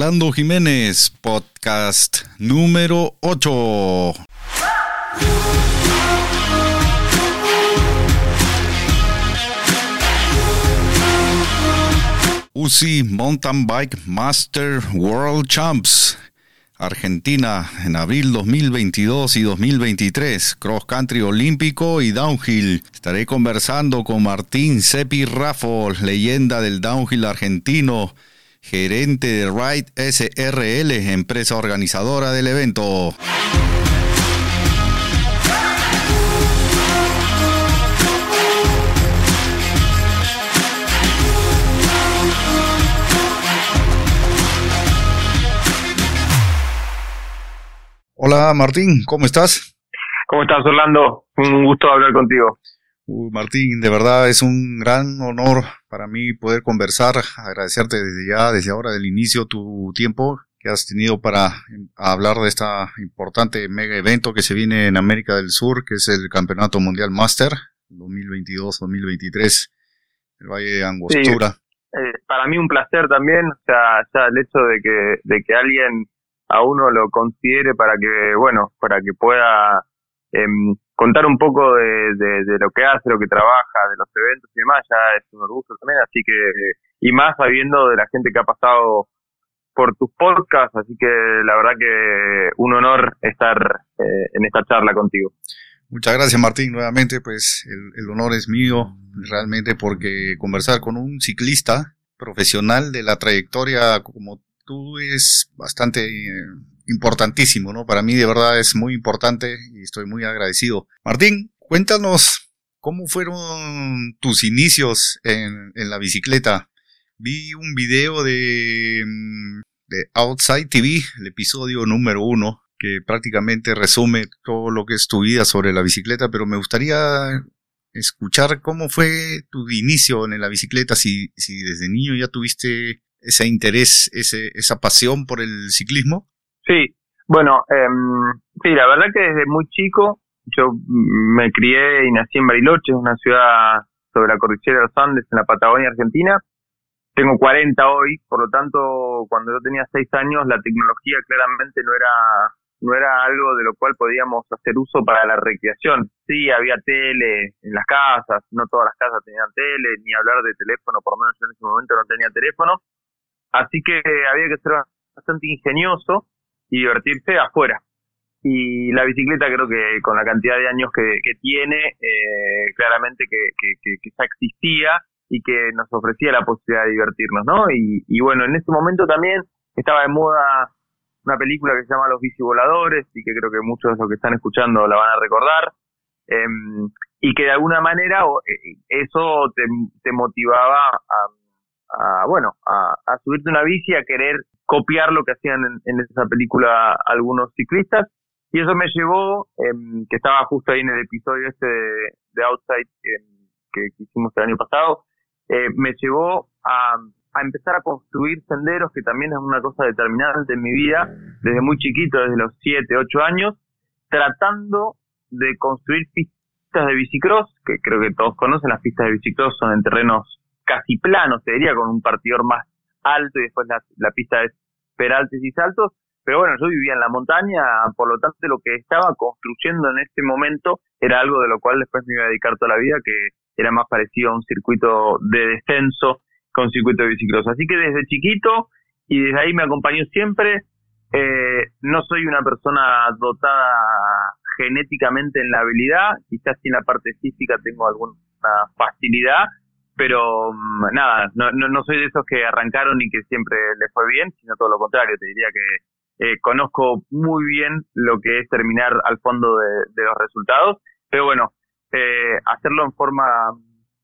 Orlando Jiménez, podcast número 8. UCI Mountain Bike Master World Champs. Argentina en abril 2022 y 2023, cross country olímpico y downhill. Estaré conversando con Martín Sepi Raffo, leyenda del downhill argentino, gerente de Ride SRL, empresa organizadora del evento. Hola Martín, ¿cómo estás? ¿Cómo estás Orlando? Un gusto hablar contigo. Martín, de verdad es un gran honor para mí poder conversar, agradecerte desde ya, desde ahora del inicio, tu tiempo que has tenido para hablar de este importante mega evento que se viene en América del Sur, que es el Campeonato Mundial Master 2022-2023, el Valle de Angostura. Eh, para mí un placer también, o sea, ya el hecho de que, de que alguien a uno lo considere para que, bueno, para que pueda em, contar un poco de, lo que hace, lo que trabaja, de los eventos y demás, ya es un orgullo también, así que, y más sabiendo de la gente que ha pasado por tus podcasts, así que la verdad que un honor estar eh, en esta charla contigo. Muchas gracias Martín, nuevamente pues el, el honor es mío realmente porque conversar con un ciclista profesional de la trayectoria como tú es bastante eh, importantísimo, ¿no? Para mí de verdad es muy importante y estoy muy agradecido. Martín, cuéntanos cómo fueron tus inicios en, la bicicleta. Vi un video de, mm, de Outside TV, el episodio número uno, que prácticamente resume todo lo que es tu vida sobre la bicicleta, pero me gustaría escuchar cómo fue tu inicio en la bicicleta, si, si desde niño ya tuviste ese interés, ese, esa pasión por el ciclismo? Sí, bueno, eh, sí, la verdad que desde muy chico yo me crié y nací en Bariloche, una ciudad sobre la cordillera de los Andes, en la Patagonia Argentina. Tengo 40 hoy, por lo tanto, cuando yo tenía 6 años, la tecnología claramente no era no era algo de lo cual podíamos hacer uso para la recreación. Sí, había tele en las casas, no todas las casas tenían tele, ni hablar de teléfono, por lo menos yo en ese momento no tenía teléfono, Así que había que ser bastante ingenioso y divertirse afuera. Y la bicicleta creo que con la cantidad de años que, tiene, eh, claramente que, que, ya existía y que nos ofrecía la posibilidad de divertirnos, ¿no? Y, bueno, en ese momento también estaba de moda una película que se llama Los bicivoladores y que creo que muchos de los que están escuchando la van a recordar. Em, y que de alguna manera eh, eso te, te motivaba a, a bueno, a, a, subirte una bici, a querer copiar lo que hacían en, esa película algunos ciclistas. Y eso me llevó, em, que estaba justo ahí en el episodio este de, Outside em, que, hicimos el año pasado, eh, me llevó a, a empezar a construir senderos, que también es una cosa determinante en mi vida, desde muy chiquito, desde los 7, 8 años, tratando de construir pistas de bicicross, que creo que todos conocen, las pistas de bicicross son en terrenos casi plano, se diría, con un partidor más alto y después la, pista es peraltes y saltos. Pero bueno, yo vivía en la montaña, por lo tanto lo que estaba construyendo en este momento era algo de lo cual después me iba a dedicar toda la vida, que era más parecido a un circuito de descenso con circuito de bicicleta. Así que desde chiquito y desde ahí me acompañó siempre. Eh, no soy una persona dotada genéticamente en la habilidad, quizás en la parte física tengo alguna facilidad, pero mm, nada, no, no, soy de esos que arrancaron y que siempre les fue bien, sino todo lo contrario, te diría que eh, conozco muy bien lo que es terminar al fondo de, los resultados, pero bueno, eh, hacerlo en forma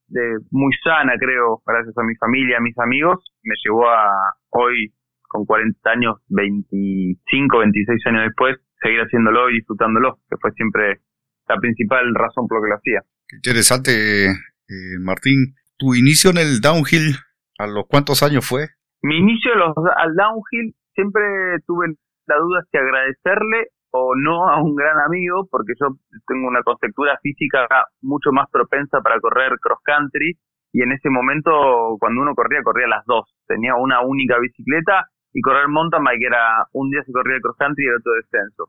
de muy sana, creo, gracias a mi familia, a mis amigos, me llevó a hoy, con 40 años, 25, 26 años después, seguir haciéndolo y disfrutándolo, que fue siempre la principal razón por lo que lo hacía. Qué interesante, eh, Martín tu inicio en el downhill, ¿a los cuántos años fue? Mi inicio al downhill siempre tuve la duda si agradecerle o no a un gran amigo, porque yo tengo una conceptura física mucho más propensa para correr cross country y en ese momento cuando uno corría, corría las dos. Tenía una única bicicleta y correr mountain bike era un día se corría el cross country y el otro descenso.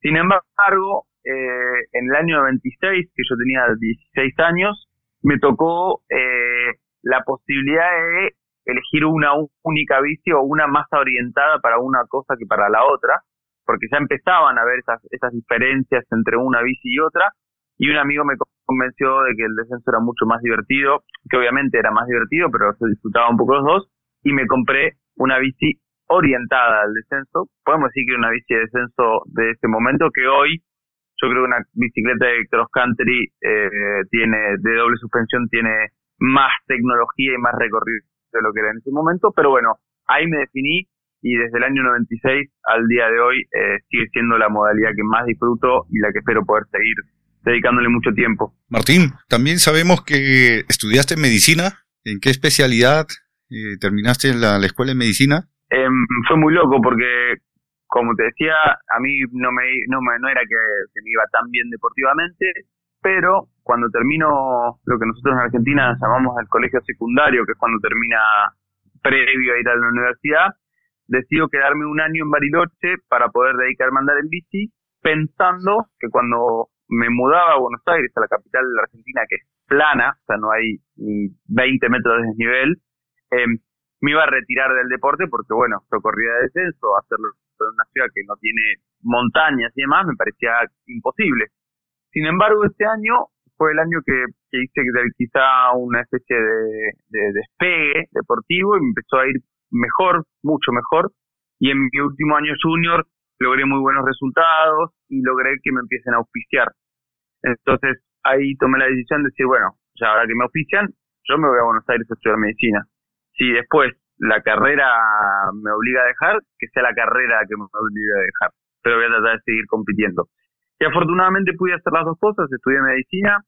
Sin embargo, eh, en el año 96, que yo tenía 16 años, me tocó eh, la posibilidad de elegir una única bici o una más orientada para una cosa que para la otra, porque ya empezaban a ver esas, esas diferencias entre una bici y otra, y un amigo me convenció de que el descenso era mucho más divertido, que obviamente era más divertido, pero se disfrutaba un poco los dos, y me compré una bici orientada al descenso. Podemos decir que una bici de descenso de ese momento, que hoy yo creo que una bicicleta de cross country eh, tiene de doble suspensión tiene más tecnología y más recorrido de lo que era en ese momento, pero bueno, ahí me definí y desde el año 96 al día de hoy eh, sigue siendo la modalidad que más disfruto y la que espero poder seguir dedicándole mucho tiempo. Martín, también sabemos que estudiaste medicina. ¿En qué especialidad eh, terminaste la, la escuela de medicina? Em, fue muy loco porque, como te decía, a mí no me, no, me, no era que, me iba tan bien deportivamente, pero cuando termino lo que nosotros en Argentina llamamos el colegio secundario, que es cuando termina previo a ir a la universidad, decido quedarme un año en Bariloche para poder dedicarme a andar en bici, pensando que cuando me mudaba a Buenos Aires, a la capital de la Argentina, que es plana, o sea, no hay ni 20 metros de desnivel, eh, me iba a retirar del deporte porque, bueno, yo corría de descenso, hacerlo en una ciudad que no tiene montañas y demás, me parecía imposible. Sin embargo, este año fue el año que, hice quizá una especie de, de despegue deportivo y me empezó a ir mejor, mucho mejor. Y en mi último año junior logré muy buenos resultados y logré que me empiecen a auspiciar. Entonces ahí tomé la decisión de decir, bueno, ya ahora que me auspician, yo me voy a Buenos Aires a estudiar medicina si después la carrera me obliga a dejar, que sea la carrera que me obliga a dejar. Pero voy a tratar de seguir compitiendo. Y afortunadamente pude hacer las dos cosas, estudié medicina,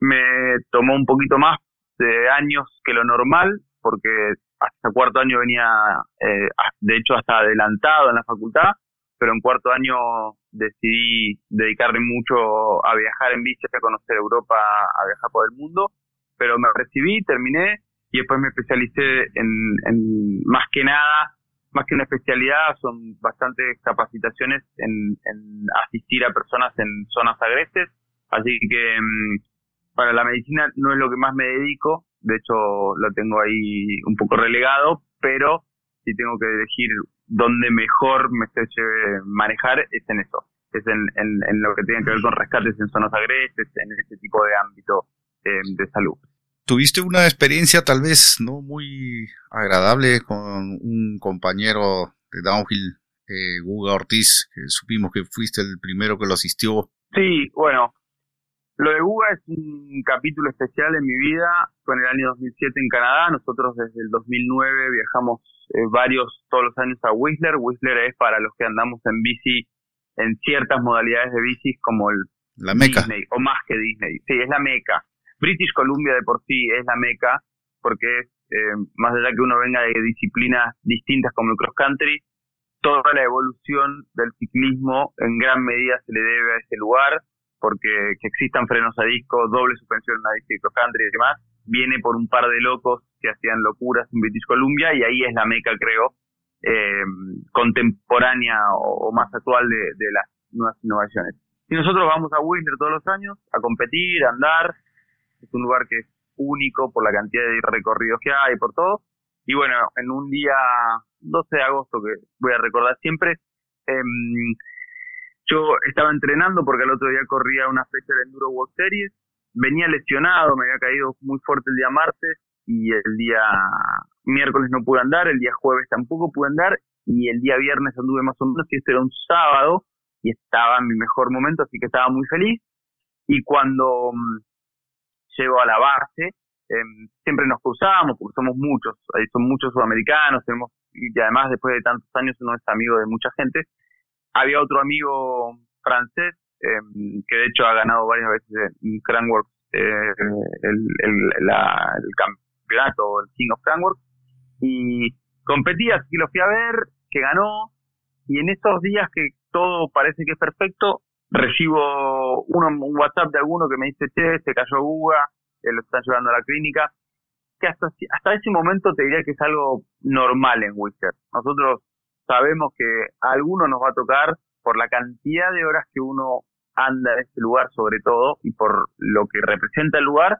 me tomó un poquito más de años que lo normal, porque hasta cuarto año venía, eh, de hecho, hasta adelantado en la facultad, pero en cuarto año decidí dedicarme mucho a viajar en bici, a conocer Europa, a viajar por el mundo, pero me recibí, terminé y después me especialicé en, más que nada, más que una especialidad, son bastantes capacitaciones en, asistir a personas en zonas agrestes, así que mm, para la medicina no es lo que más me dedico, de hecho lo tengo ahí un poco relegado, pero si tengo que elegir dónde mejor me sé manejar es en eso, es en, en, lo que tiene que ver con rescates en zonas agrestes, en ese tipo de ámbito eh, de salud tuviste una experiencia tal vez no muy agradable con un compañero de downhill, eh, Guga Ortiz, que supimos que fuiste el primero que lo asistió. Sí, bueno, lo de Guga es un capítulo especial en mi vida. Fue en el año 2007 en Canadá. Nosotros desde el 2009 viajamos eh, varios, todos los años a Whistler. Whistler es para los que andamos en bici en ciertas modalidades de bicis como el la meca. Disney, o más que Disney. Sí, es la meca. British Columbia de por sí es la meca, porque eh, más allá que uno venga de disciplinas distintas como el cross country, toda la evolución del ciclismo en gran medida se le debe a ese lugar, porque que existan frenos a disco, doble suspensión en una bici de cross country y demás, viene por un par de locos que hacían locuras en British Columbia y ahí es la meca, creo, eh, contemporánea o, más actual de, de las nuevas innovaciones. Y nosotros vamos a Whistler todos los años a competir, a andar, es un lugar que es único por la cantidad de recorridos que hay, por todo. Y bueno, en un día 12 de agosto, que voy a recordar siempre, em, yo estaba entrenando porque el otro día corría una fecha de Enduro World Series, venía lesionado, me había caído muy fuerte el día martes y el día miércoles no pude andar, el día jueves tampoco pude andar y el día viernes anduve más o menos y este era un sábado y estaba en mi mejor momento, así que estaba muy feliz. Y cuando mm, llego a la base, em, siempre nos cruzamos porque somos muchos, son muchos sudamericanos, y además después de tantos años uno es amigo de mucha gente. Había otro amigo francés em, que de hecho ha ganado varias veces en Cranworks eh, el, el, campeonato, el King of Cranworks, y competía, así que lo fui a ver, que ganó, y en estos días que todo parece que es perfecto, recibo uno, un WhatsApp de alguno que me dice, che, se cayó Guga, lo están llevando a la clínica, que hasta, hasta ese momento te diría que es algo normal en Whistler. Nosotros sabemos que a alguno nos va a tocar por la cantidad de horas que uno anda en este lugar sobre todo y por lo que representa el lugar,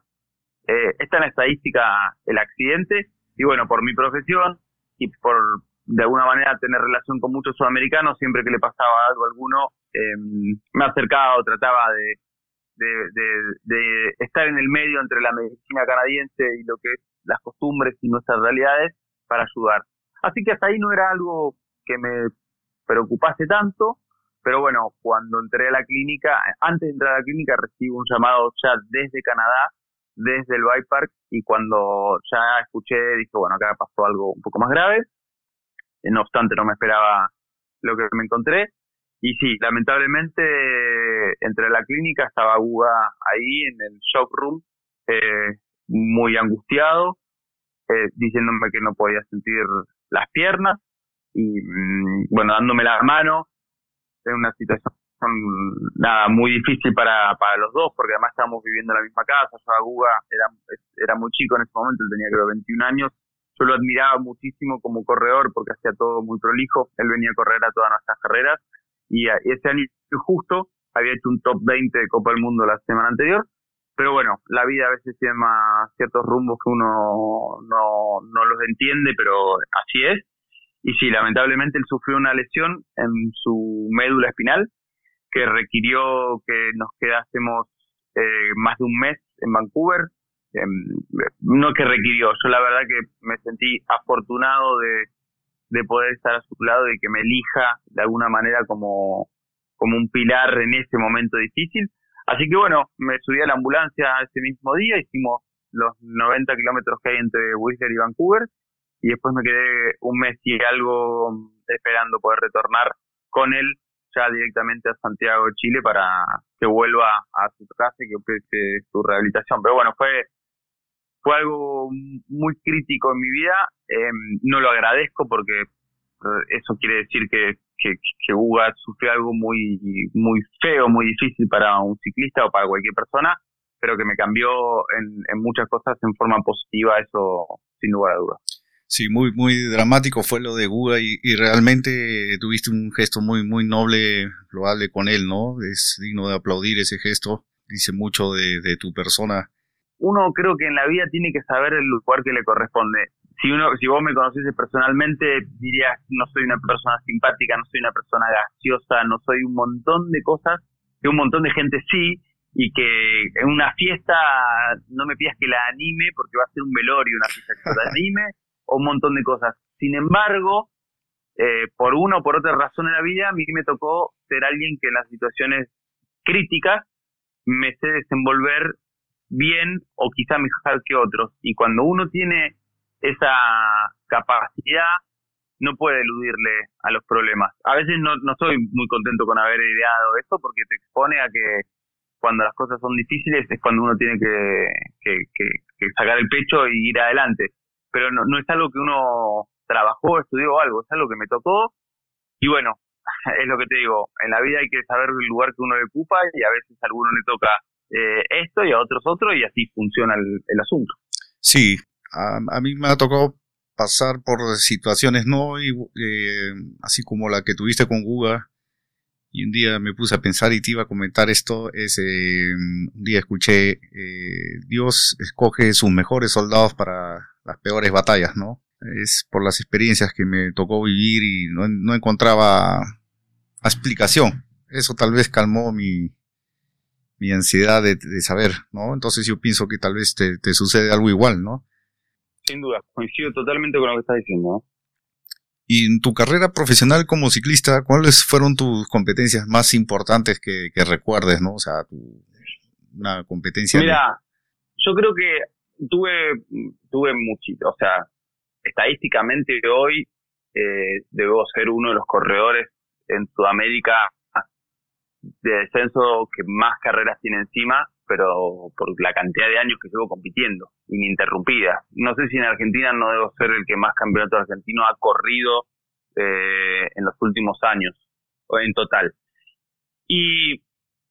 eh, está en la estadística el accidente y bueno, por mi profesión y por de alguna manera tener relación con muchos sudamericanos, siempre que le pasaba algo a alguno, eh, me acercaba o trataba de, estar en el medio entre la medicina canadiense y lo que es las costumbres y nuestras realidades para ayudar. Así que hasta ahí no era algo que me preocupase tanto, pero bueno, cuando entré a la clínica, antes de entrar a la clínica recibo un llamado ya desde Canadá, desde el Bike Park, y cuando ya escuché, dije, bueno, acá pasó algo un poco más grave. No obstante, no me esperaba lo que me encontré. Y sí, lamentablemente entré a la clínica, estaba Guga ahí en el shock room, eh, muy angustiado, eh, diciéndome que no podía sentir las piernas y mm, bueno, dándome la mano. En una situación muy difícil para, para los dos, porque además estábamos viviendo en la misma casa, yo a Guga era, era muy chico en ese momento, él tenía creo 21 años, yo lo admiraba muchísimo como corredor porque hacía todo muy prolijo, él venía a correr a todas nuestras carreras y, ese año justo había hecho un top 20 de Copa del Mundo la semana anterior, pero bueno, la vida a veces tiene más ciertos rumbos que uno no, no los entiende, pero así es. Y sí, lamentablemente él sufrió una lesión en su médula espinal que requirió que nos quedásemos eh, más de un mes en Vancouver. Em, no que requirió, yo la verdad que me sentí afortunado de, de poder estar a su lado y que me elija de alguna manera como, como un pilar en ese momento difícil. Así que bueno, me subí a la ambulancia ese mismo día, hicimos los 90 kilómetros que hay entre Whistler y Vancouver y después me quedé un mes y algo esperando poder retornar con él ya directamente a Santiago Chile para que vuelva a su casa y que empiece su rehabilitación. Pero bueno, fue fue algo muy crítico en mi vida. Em, no lo agradezco porque eh, eso quiere decir que, que, que Uga sufrió algo muy, muy feo, muy difícil para un ciclista o para cualquier persona, pero que me cambió en, muchas cosas en forma positiva, eso sin lugar a dudas. Sí, muy, muy dramático fue lo de Guga y, y, realmente tuviste un gesto muy, muy noble, loable con él, ¿no? Es digno de aplaudir ese gesto, dice mucho de, de tu persona uno creo que en la vida tiene que saber el lugar que le corresponde. Si uno, si vos me conocieses personalmente, dirías no soy una persona simpática, no soy una persona graciosa, no soy un montón de cosas que un montón de gente sí, y que en una fiesta no me pidas que la anime porque va a ser un velorio una fiesta que la anime, o un montón de cosas. Sin embargo, eh, por una o por otra razón en la vida, a mí me tocó ser alguien que en las situaciones críticas me sé desenvolver bien o quizá mejor que otros. Y cuando uno tiene esa capacidad, no puede eludirle a los problemas. A veces no, no soy muy contento con haber ideado esto porque te expone a que cuando las cosas son difíciles es cuando uno tiene que, que, sacar el pecho y ir adelante. Pero no, no es algo que uno trabajó, estudió algo, es algo que me tocó. Y bueno, es lo que te digo, en la vida hay que saber el lugar que uno le ocupa y a veces a alguno le toca eh, esto y a otros otro y así funciona el, asunto. Sí, a, mí me ha tocado pasar por situaciones no y, eh, así como la que tuviste con Guga y un día me puse a pensar y te iba a comentar esto es eh, un día escuché Dios escoge sus mejores soldados para las peores batallas no es por las experiencias que me tocó vivir y no, no encontraba explicación. Eso tal vez calmó mi, mi ansiedad de, saber, ¿no? Entonces yo pienso que tal vez te, sucede algo igual, ¿no? Sin duda, coincido totalmente con lo que estás diciendo, ¿no? Y en tu carrera profesional como ciclista, ¿cuáles fueron tus competencias más importantes que, recuerdes, no? O sea, tu, una competencia. Mira, yo creo que tuve, tuve muchito, o sea, estadísticamente hoy eh, debo ser uno de los corredores en Sudamérica de descenso que más carreras tiene encima, pero por la cantidad de años que llevo compitiendo, ininterrumpida. No sé si en Argentina no debo ser el que más campeonato argentino ha corrido eh, en los últimos años, o en total. Y,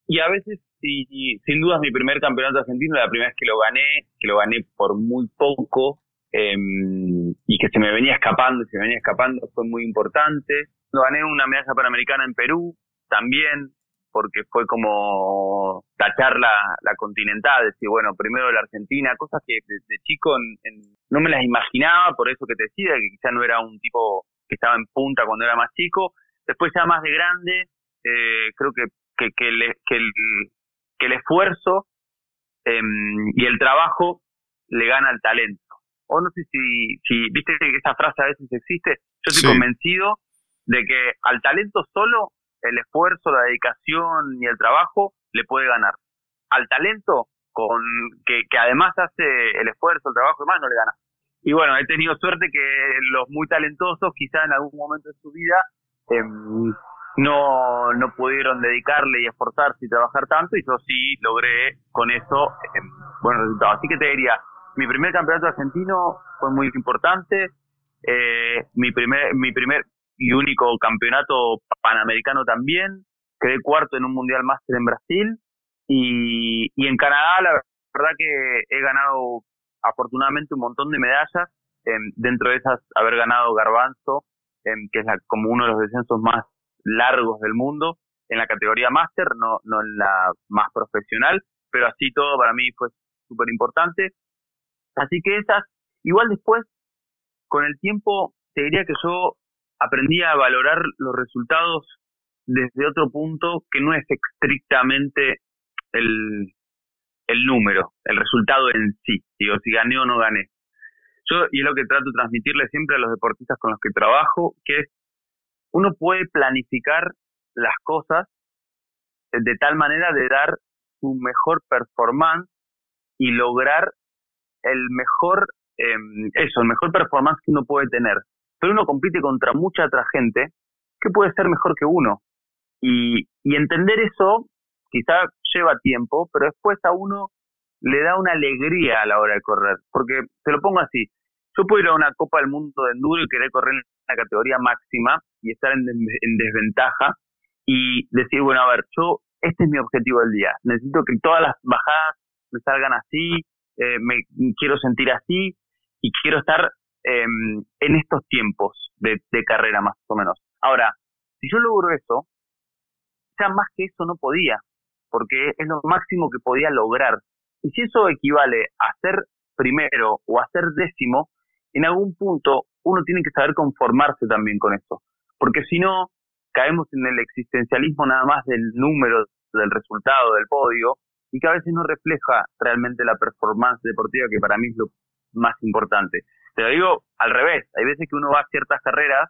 y a veces, y, sin duda es mi primer campeonato argentino, la primera vez que lo gané, que lo gané por muy poco, em, y que se me venía escapando, se me venía escapando, fue muy importante. Gané una medalla panamericana en Perú también, porque fue como tachar la, la continental, decir, bueno, primero la Argentina, cosas que de, chico no me las imaginaba, por eso que te decía, que quizá no era un tipo que estaba en punta cuando era más chico. Después ya más de grande, eh, creo que, que, que, que, el, que el esfuerzo em, y el trabajo le gana al talento. O no sé si, si viste que esa frase a veces existe, yo estoy convencido de que al talento solo el esfuerzo, la dedicación y el trabajo le puede ganar. Al talento, con que, que además hace el esfuerzo, el trabajo y más, no le gana. Y bueno, he tenido suerte que los muy talentosos quizá en algún momento de su vida em, no, no pudieron dedicarle y esforzarse y trabajar tanto y yo sí logré con eso em, buenos resultados. Así que te diría, mi primer campeonato argentino fue muy importante, eh, mi primer, mi primer y único campeonato panamericano también. Quedé cuarto en un Mundial Máster en Brasil. Y, y en Canadá, la verdad que he ganado afortunadamente un montón de medallas. dentro de esas, haber ganado Garbanzo, que es como uno de los descensos más largos del mundo, en la categoría Máster, no, no en la más profesional. Pero así todo para mí fue súper importante. Así que esas, igual después, con el tiempo, te diría que yo aprendí a valorar los resultados desde otro punto que no es estrictamente el, el número, el resultado en sí, digo, si gané o no gané. Yo, y es lo que trato de transmitirle siempre a los deportistas con los que trabajo, que es, uno puede planificar las cosas de tal manera de dar su mejor performance y lograr el mejor, eh, eso, el mejor performance que uno puede tener pero uno compite contra mucha otra gente que puede ser mejor que uno. Y, entender eso quizá lleva tiempo, pero después a uno le da una alegría a la hora de correr. Porque, te lo pongo así, yo puedo ir a una Copa del Mundo de Enduro y querer correr en la categoría máxima y estar en, en desventaja y decir, bueno, a ver, yo, este es mi objetivo del día. Necesito que todas las bajadas me salgan así, eh, me quiero sentir así y quiero estar Em, en estos tiempos de, carrera más o menos. Ahora, si yo logro eso, ya más que eso no podía, porque es lo máximo que podía lograr. Y si eso equivale a ser primero o a ser décimo, en algún punto uno tiene que saber conformarse también con eso, porque si no, caemos en el existencialismo nada más del número, del resultado, del podio, y que a veces no refleja realmente la performance deportiva, que para mí es lo más importante. Te lo digo al revés, hay veces que uno va a ciertas carreras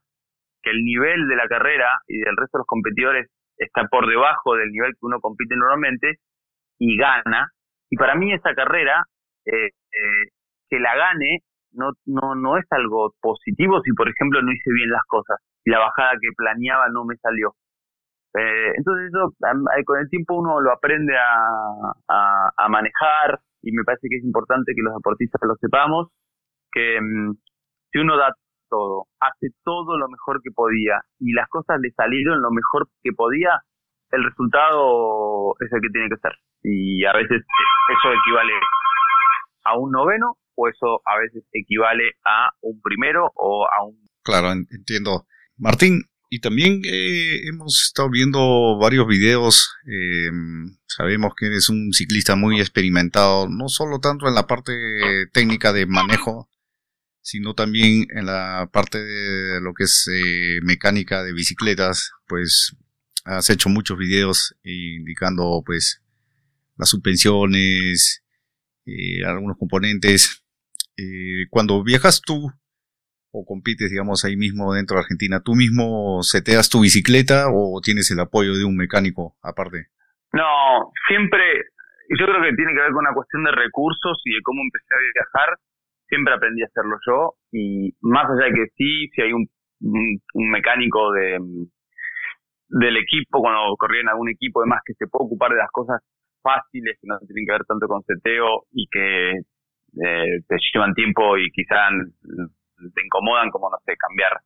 que el nivel de la carrera y del resto de los competidores está por debajo del nivel que uno compite normalmente y gana. Y para mí esa carrera, eh, eh, que la gane, no, no, no es algo positivo si, por ejemplo, no hice bien las cosas y la bajada que planeaba no me salió. Eh, entonces eso con el tiempo uno lo aprende a, a manejar y me parece que es importante que los deportistas lo sepamos que mm, si uno da todo, hace todo lo mejor que podía y las cosas le salieron lo mejor que podía, el resultado es el que tiene que ser. Y a veces eso equivale a un noveno o eso a veces equivale a un primero o a un... Claro, entiendo. Martín, y también eh, hemos estado viendo varios videos. Eh, sabemos que eres un ciclista muy experimentado, no solo tanto en la parte técnica de manejo sino también en la parte de lo que es eh, mecánica de bicicletas, pues has hecho muchos videos indicando pues las suspensiones, eh, algunos componentes. Eh, cuando viajas tú o compites, digamos, ahí mismo dentro de Argentina, ¿tú mismo seteas tu bicicleta o tienes el apoyo de un mecánico aparte? No, siempre, yo creo que tiene que ver con una cuestión de recursos y de cómo empecé a viajar siempre aprendí a hacerlo yo y más allá de que sí, si hay un, un, mecánico de del equipo, cuando corría en algún equipo, además que se puede ocupar de las cosas fáciles que no tienen que ver tanto con seteo y que eh, te llevan tiempo y quizás te incomodan, como no sé, cambiar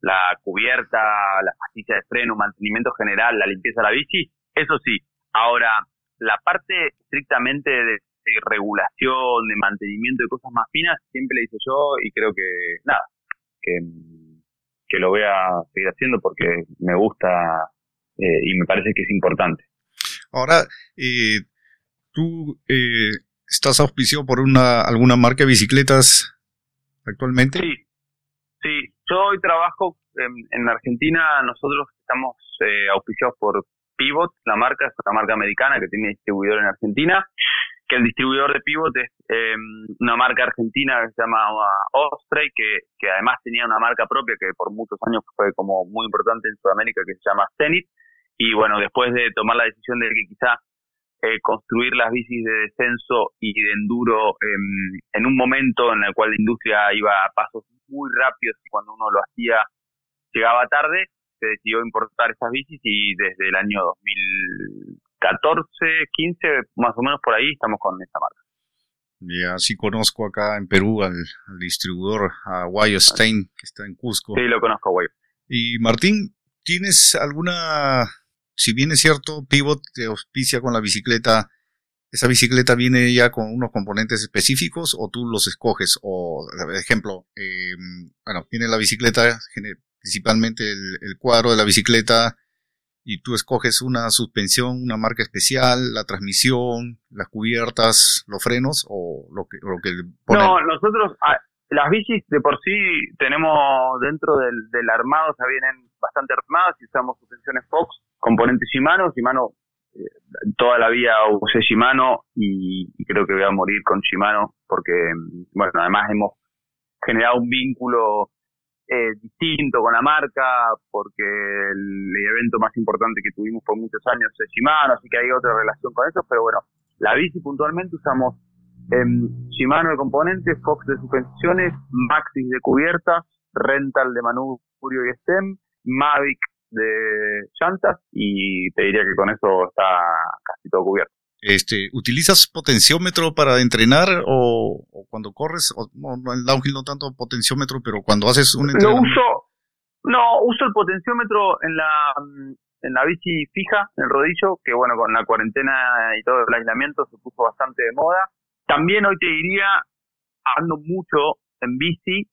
la cubierta, la pastilla de freno, mantenimiento general, la limpieza de la bici, eso sí. Ahora, la parte estrictamente de regulación, de mantenimiento de cosas más finas, siempre le hice yo y creo que, nada, que, que lo voy a seguir haciendo porque me gusta eh, y me parece que es importante. Ahora, eh, tú eh, estás auspiciado por una alguna marca de bicicletas actualmente. Sí, sí. Yo hoy trabajo en, Argentina. Nosotros estamos eh, auspiciados por Pivot, la marca es una marca americana que tiene distribuidor en Argentina. Que el distribuidor de Pivot es em, una marca argentina que se llama Osprey, que, que además tenía una marca propia que por muchos años fue como muy importante en Sudamérica que se llama Zenit. Y bueno, después de tomar la decisión de que quizá eh, construir las bicis de descenso y de enduro en un momento en el cual la industria iba a pasos muy rápidos y cuando uno lo hacía llegaba tarde, se decidió importar esas bicis y desde el año 2014, 15, más o menos por ahí estamos con esta marca. Ya sí conozco acá en Perú al, distribuidor, a Guayo Stein, que está en Cusco. Sí, lo conozco, Guayo. Y Martín, ¿tienes alguna si bien es cierto, Pivot te auspicia con la bicicleta, ¿esa bicicleta viene ya con unos componentes específicos o tú los escoges? O, por ejemplo, em, bueno, tiene la bicicleta, principalmente el, cuadro de la bicicleta, y tú escoges una suspensión, una marca especial, la transmisión, las cubiertas, los frenos o lo que, lo que No, nosotros, ah, las bicis de por sí tenemos dentro del, del armado, sea, vienen bastante armadas y usamos suspensiones Fox componentes Shimano. Shimano, eh, toda la vida usé Shimano y, creo que voy a morir con Shimano porque, bueno, además hemos generado un vínculo eh, distinto con la marca porque el, evento más importante que tuvimos por muchos años es Shimano, así que hay otra relación con eso, pero bueno, la bici puntualmente usamos em, Shimano de componentes, Fox de suspensiones, Maxis de cubiertas, Rental de Manubrio y Stem, Mavic de llantas y te diría que con eso está casi todo cubierto. Este, ¿Utilizas potenciómetro para entrenar o, cuando corres? O, no, en downhill no tanto potenciómetro, pero cuando haces un entrenamiento. Lo uso, no, uso el potenciómetro en la, en la bici fija, en el rodillo, que bueno, con la cuarentena y todo el aislamiento se puso bastante de moda. También hoy te diría, ando mucho en bici,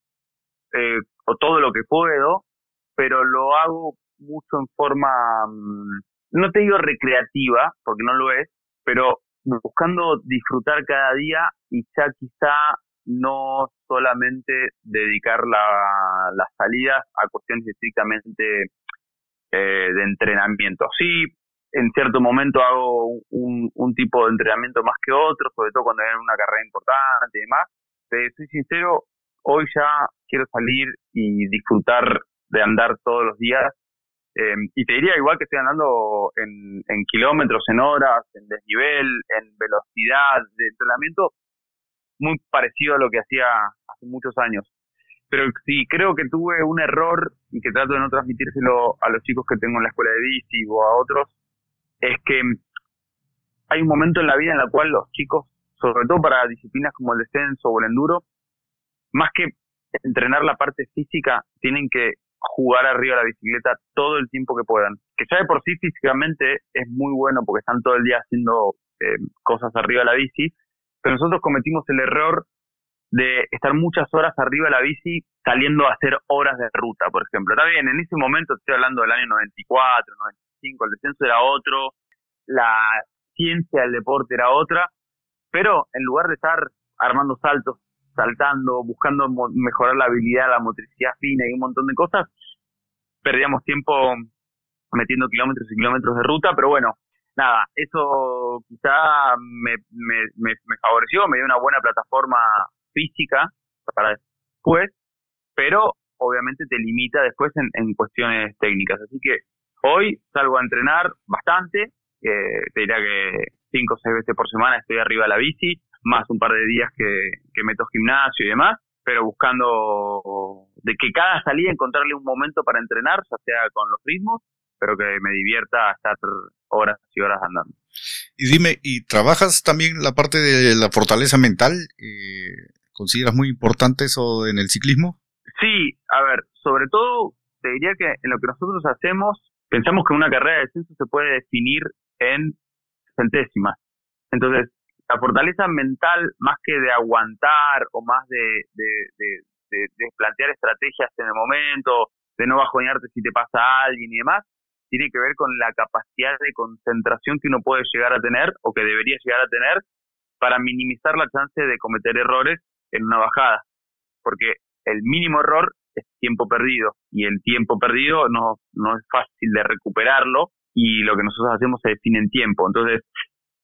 eh, o todo lo que puedo, pero lo hago mucho en forma, mm, no te digo recreativa, porque no lo es, pero buscando disfrutar cada día y ya quizá no solamente dedicar la, las salidas a cuestiones estrictamente eh, de entrenamiento. Sí, en cierto momento hago un, un, tipo de entrenamiento más que otro, sobre todo cuando hay una carrera importante y demás. Te soy sincero, hoy ya quiero salir y disfrutar de andar todos los días Em, y te diría igual que estoy andando en, en, kilómetros, en horas, en desnivel, en velocidad de entrenamiento, muy parecido a lo que hacía hace muchos años. Pero sí creo que tuve un error y que trato de no transmitírselo a los chicos que tengo en la escuela de bici o a otros, es que hay un momento en la vida en el cual los chicos, sobre todo para disciplinas como el descenso o el enduro, más que entrenar la parte física, tienen que jugar arriba de la bicicleta todo el tiempo que puedan. Que ya de por sí físicamente es muy bueno porque están todo el día haciendo eh, cosas arriba de la bici, pero nosotros cometimos el error de estar muchas horas arriba de la bici saliendo a hacer horas de ruta, por ejemplo. Está bien, en ese momento estoy hablando del año 94, 95, el descenso era otro, la ciencia del deporte era otra, pero en lugar de estar armando saltos saltando, buscando mejorar la habilidad, la motricidad fina y un montón de cosas, perdíamos tiempo metiendo kilómetros y kilómetros de ruta, pero bueno, nada, eso quizá me, me, me, favoreció, me dio una buena plataforma física para después, pero obviamente te limita después en, en cuestiones técnicas. Así que hoy salgo a entrenar bastante, eh, te diría que cinco o seis veces por semana estoy arriba de la bici, más un par de días que, que meto gimnasio y demás, pero buscando de que cada salida encontrarle un momento para entrenar, ya sea con los ritmos, pero que me divierta estar horas y horas andando. Y dime, ¿y trabajas también la parte de la fortaleza mental? Eh, ¿Consideras muy importante eso en el ciclismo? Sí, a ver, sobre todo te diría que en lo que nosotros hacemos, pensamos que una carrera de descenso se puede definir en centésimas. Entonces, la fortaleza mental, más que de aguantar o más de, de, plantear estrategias en el momento, de no bajonearte si te pasa alguien y demás, tiene que ver con la capacidad de concentración que uno puede llegar a tener o que debería llegar a tener para minimizar la chance de cometer errores en una bajada. Porque el mínimo error es tiempo perdido y el tiempo perdido no, no es fácil de recuperarlo y lo que nosotros hacemos se define en tiempo. Entonces,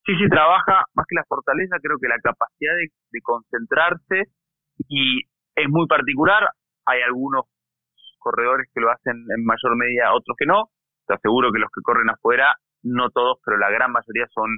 sí, sí trabaja más que la fortaleza, creo que la capacidad de, concentrarse y es muy particular. Hay algunos corredores que lo hacen en mayor medida, otros que no. Te aseguro que los que corren afuera, no todos, pero la gran mayoría son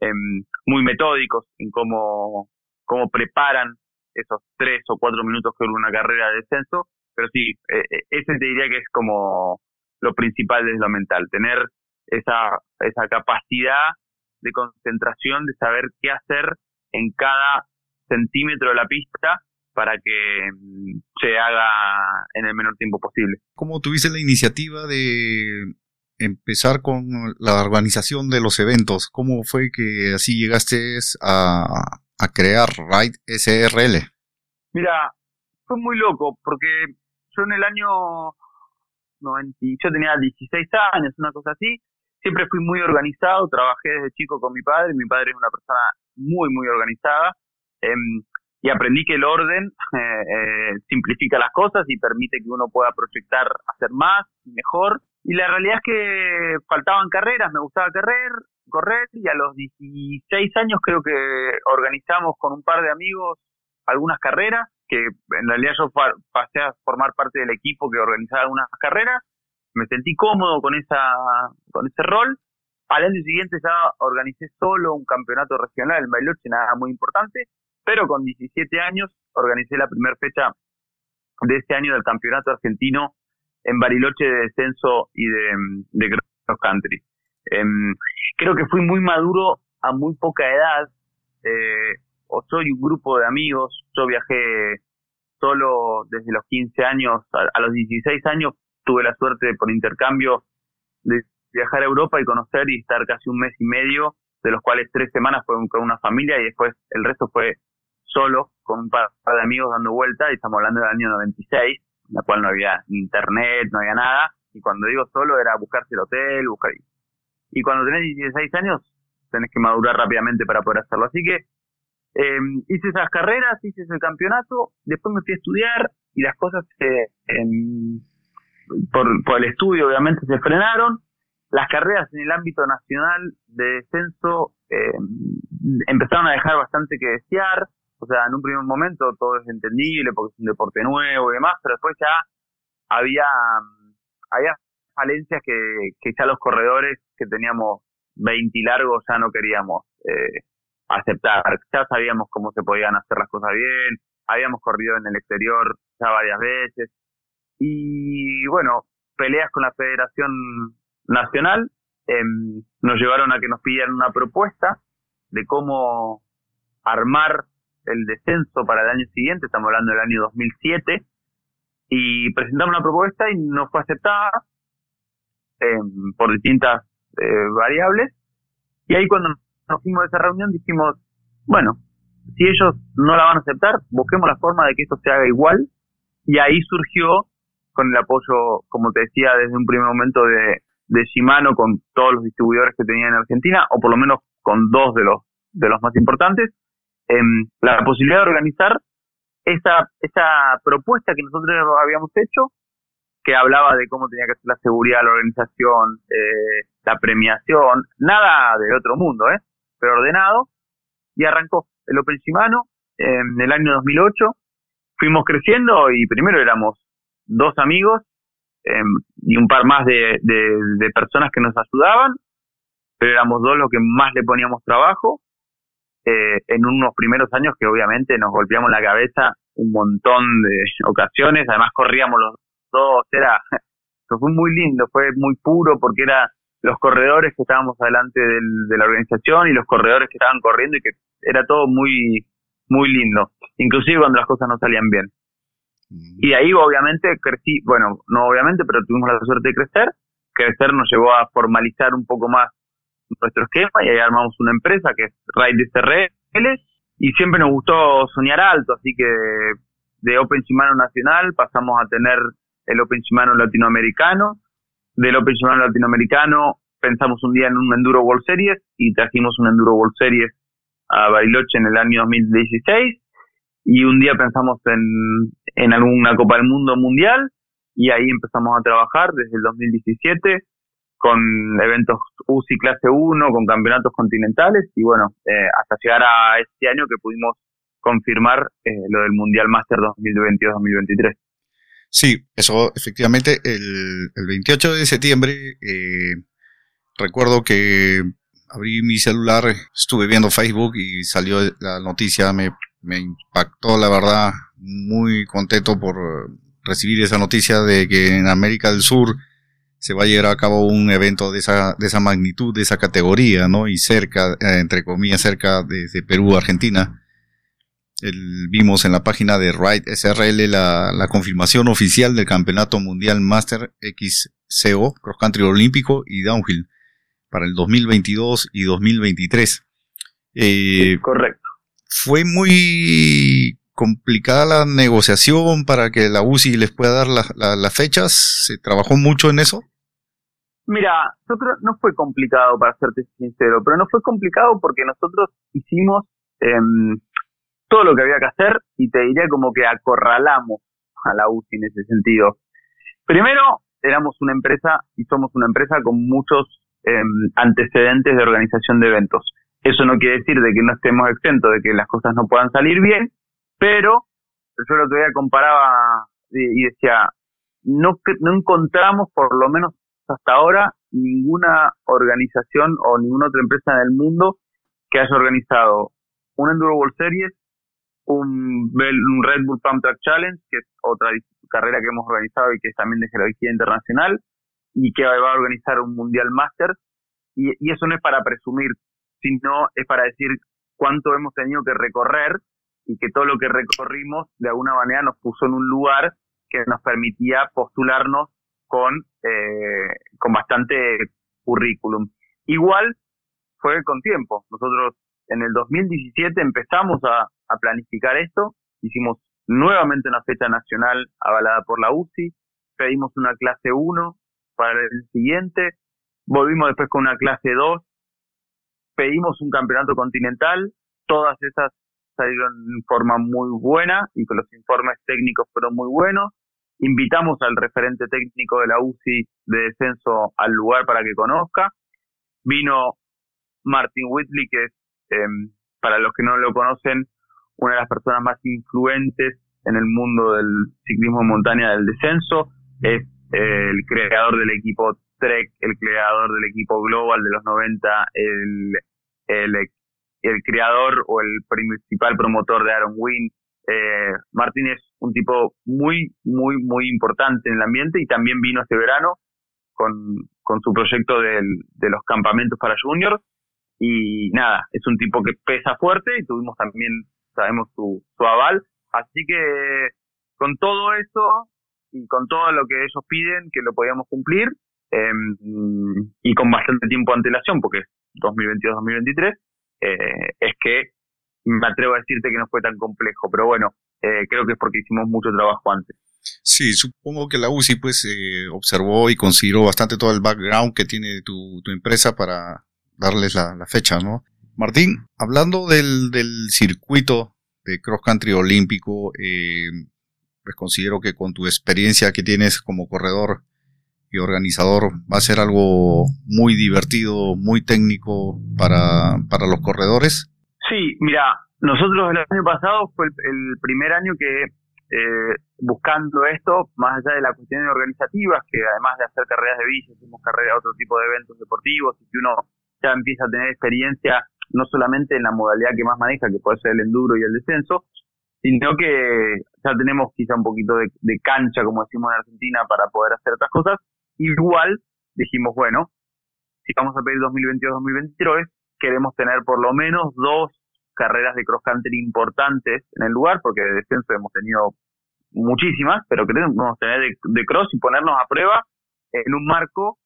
em, muy metódicos en cómo, cómo preparan esos tres o cuatro minutos que dura una carrera de descenso. Pero sí, e, e, ese te diría que es como lo principal desde lo mental, tener esa, esa capacidad de concentración, de saber qué hacer en cada centímetro de la pista para que mm, se haga en el menor tiempo posible. ¿Cómo tuviste la iniciativa de empezar con la organización de los eventos? ¿Cómo fue que así llegaste a, a crear Ride SRL? Mira, fue muy loco porque yo en el año 90, yo tenía 16 años, una cosa así, siempre fui muy organizado, trabajé desde chico con mi padre, mi padre es una persona muy, muy organizada. Eh, y aprendí que el orden eh, eh, simplifica las cosas y permite que uno pueda proyectar hacer más y mejor. Y la realidad es que faltaban carreras, me gustaba correr, correr y a los 16 años creo que organizamos con un par de amigos algunas carreras, que en realidad yo pasé a formar parte del equipo que organizaba algunas carreras, me sentí cómodo con esa con ese rol. Al año siguiente ya organicé solo un campeonato regional en Bailoche, nada muy importante, pero con 17 años organicé la primera fecha de este año del campeonato argentino en Bariloche de descenso y de, de cross country. Em, creo que fui muy maduro a muy poca edad, eh, o soy un grupo de amigos, yo viajé solo desde los 15 años, a, los 16 años tuve la suerte por intercambio de viajar a Europa y conocer y estar casi un mes y medio, de los cuales tres semanas fueron con una familia y después el resto fue solo con un par de amigos dando vuelta y estamos hablando del año 96, en la cual no había internet, no había nada. Y cuando digo solo era buscarse el hotel, buscar... Y cuando tenés 16 años tenés que madurar rápidamente para poder hacerlo. Así que eh, hice esas carreras, hice ese campeonato, después me fui a estudiar y las cosas por, por el estudio obviamente se frenaron. Las carreras en el ámbito nacional de descenso eh, empezaron a dejar bastante que desear. O sea, en un primer momento todo es entendible porque es un deporte nuevo y demás, pero después ya había, había falencias que, que ya los corredores que teníamos 20 largos ya no queríamos eh, aceptar. Ya sabíamos cómo se podían hacer las cosas bien, habíamos corrido en el exterior ya varias veces. Y bueno, peleas con la Federación Nacional em, nos llevaron a que nos pidieran una propuesta de cómo armar el descenso para el año siguiente, estamos hablando del año 2007, y presentamos una propuesta y no fue aceptada em, por distintas eh, variables. Y ahí cuando nos fuimos de esa reunión dijimos, bueno, si ellos no la van a aceptar, busquemos la forma de que esto se haga igual. Y ahí surgió, con el apoyo, como te decía, desde un primer momento de, de Shimano, con todos los distribuidores que tenían en Argentina, o por lo menos con dos de los, de los más importantes, la posibilidad de organizar esa, esa propuesta que nosotros habíamos hecho, que hablaba de cómo tenía que ser la seguridad, la organización, eh, la premiación, nada del otro mundo, ¿eh? pero ordenado, y arrancó el Open Shimano en el año 2008. Fuimos creciendo y primero éramos dos amigos em, y un par más de, de personas que nos ayudaban, pero éramos dos los que más le poníamos trabajo eh, en unos primeros años que obviamente nos golpeamos la cabeza un montón de ocasiones, además corríamos los dos, era fue muy lindo, fue muy puro porque era los corredores que estábamos adelante de la organización y los corredores que estaban corriendo y que era todo muy muy lindo, inclusive cuando las cosas no salían bien. Mm. Y ahí obviamente crecí, bueno, no obviamente, pero tuvimos la suerte de crecer. Crecer nos llevó a formalizar un poco más nuestro esquema y ahí armamos una empresa que es Ride niveles y siempre nos gustó soñar alto, así que de Open Shimano Nacional pasamos a tener el Open Shimano Latinoamericano, del Open Shimano Latinoamericano pensamos un día en un Enduro World Series y trajimos un Enduro World Series a Bariloche en el año 2016 y un día pensamos en, en alguna Copa del Mundo mundial y ahí empezamos a trabajar desde el 2017 con eventos UCI clase 1, con campeonatos continentales y bueno, eh, hasta llegar a este año que pudimos confirmar eh, lo del Mundial Master 2022-2023. Sí, eso efectivamente el, el 28 de septiembre eh, recuerdo que abrí mi celular, estuve viendo Facebook y salió la noticia, me, me impactó la verdad, muy contento por recibir esa noticia de que en América del Sur se va a llevar a cabo un evento de esa, de esa magnitud, de esa categoría, ¿no? Y cerca, eh, entre comillas, cerca de, Perú, Argentina. Vimos en la página de Ride SRL la, la, confirmación oficial del Campeonato Mundial Master XCO, Cross Country Olímpico y Downhill para el 2022 y 2023. Eh, correcto. Fue muy complicada la negociación para que la UCI les pueda dar las fechas. ¿Se trabajó mucho en eso? Mira, yo creo no fue complicado para serte sincero, pero no fue complicado porque nosotros hicimos em, todo lo que había que hacer y te diría como que acorralamos a la UCI en ese sentido. Primero, éramos una empresa y somos una empresa con muchos em, antecedentes de organización de eventos. Eso no quiere decir de que no estemos exentos de que las cosas no puedan salir bien, pero yo lo que veía comparaba y, decía, no, no encontramos por lo menos hasta ahora ninguna organización o ninguna otra empresa en el mundo que haya organizado un Enduro World Series, un, Red Bull Pump Track Challenge, que es otra carrera que hemos organizado y que es también de jerarquía internacional, y que va a organizar un Mundial Master. Y, y eso no es para presumir, sino es para decir cuánto hemos tenido que recorrer y que todo lo que recorrimos de alguna manera nos puso en un lugar que nos permitía postularnos con, eh, con bastante currículum. Igual fue con tiempo. Nosotros en el 2017 empezamos a, a planificar esto, hicimos nuevamente una fecha nacional avalada por la UCI, pedimos una clase 1 para el siguiente, volvimos después con una clase 2, pedimos un campeonato continental, todas esas salieron en forma muy buena y con los informes técnicos fueron muy bunos. Invitamos al referente técnico de la UCI de descenso al lugar para que conozca. Vino Martin Whitley, que es, em, para los que no lo conocen, una de las personas más influentes en el mundo del ciclismo de montaña del descenso. Es el creador del equipo Trek, el creador del equipo Global de los 90, el, el, el creador o el principal promotor de Aaron Wynn. Eh, Martín es un tipo muy, muy, muy importante en el ambiente y también vino este verano con, con su proyecto de los campamentos para juniors. Y nada, es un tipo que pesa fuerte y tuvimos también, sabemos, su, su aval. Así que con todo eso y con todo lo que ellos piden, que lo podíamos cumplir, eh, y con bastante tiempo de antelación, porque 2022-2023, eh, es que me atrevo a decirte que no fue tan complejo, pero bueno, eh, creo que es porque hicimos mucho trabajo antes. Sí, supongo que la UCI pues eh, observó y consideró bastante todo el background que tiene tu, empresa para darles la, fecha, ¿no? Martín, hablando del circuito de cross country olímpico, pues considero que con tu experiencia que tienes como corredor y organizador va a ser algo muy divertido, muy técnico para, para los corredores? Sí, mira, nosotros el año pasado fue el, primer año que eh, buscando esto, más allá de las cuestiones organizativas, que además de hacer carreras de bici, hacemos carreras, otro tipo de eventos deportivos, y que uno ya empieza a tener experiencia no solamente en la modalidad que más maneja, que puede ser el enduro y el descenso, sino que ya tenemos quizá un poquito de, de cancha, como decimos en Argentina, para poder hacer otras cosas, Igual dijimos, bueno, si vamos a pedir 2022-2023, queremos tener por lo menos dos carreras de cross country importantes en el lugar, porque de descenso hemos tenido muchísimas, pero queremos tener de, cross y ponernos a prueba en un marco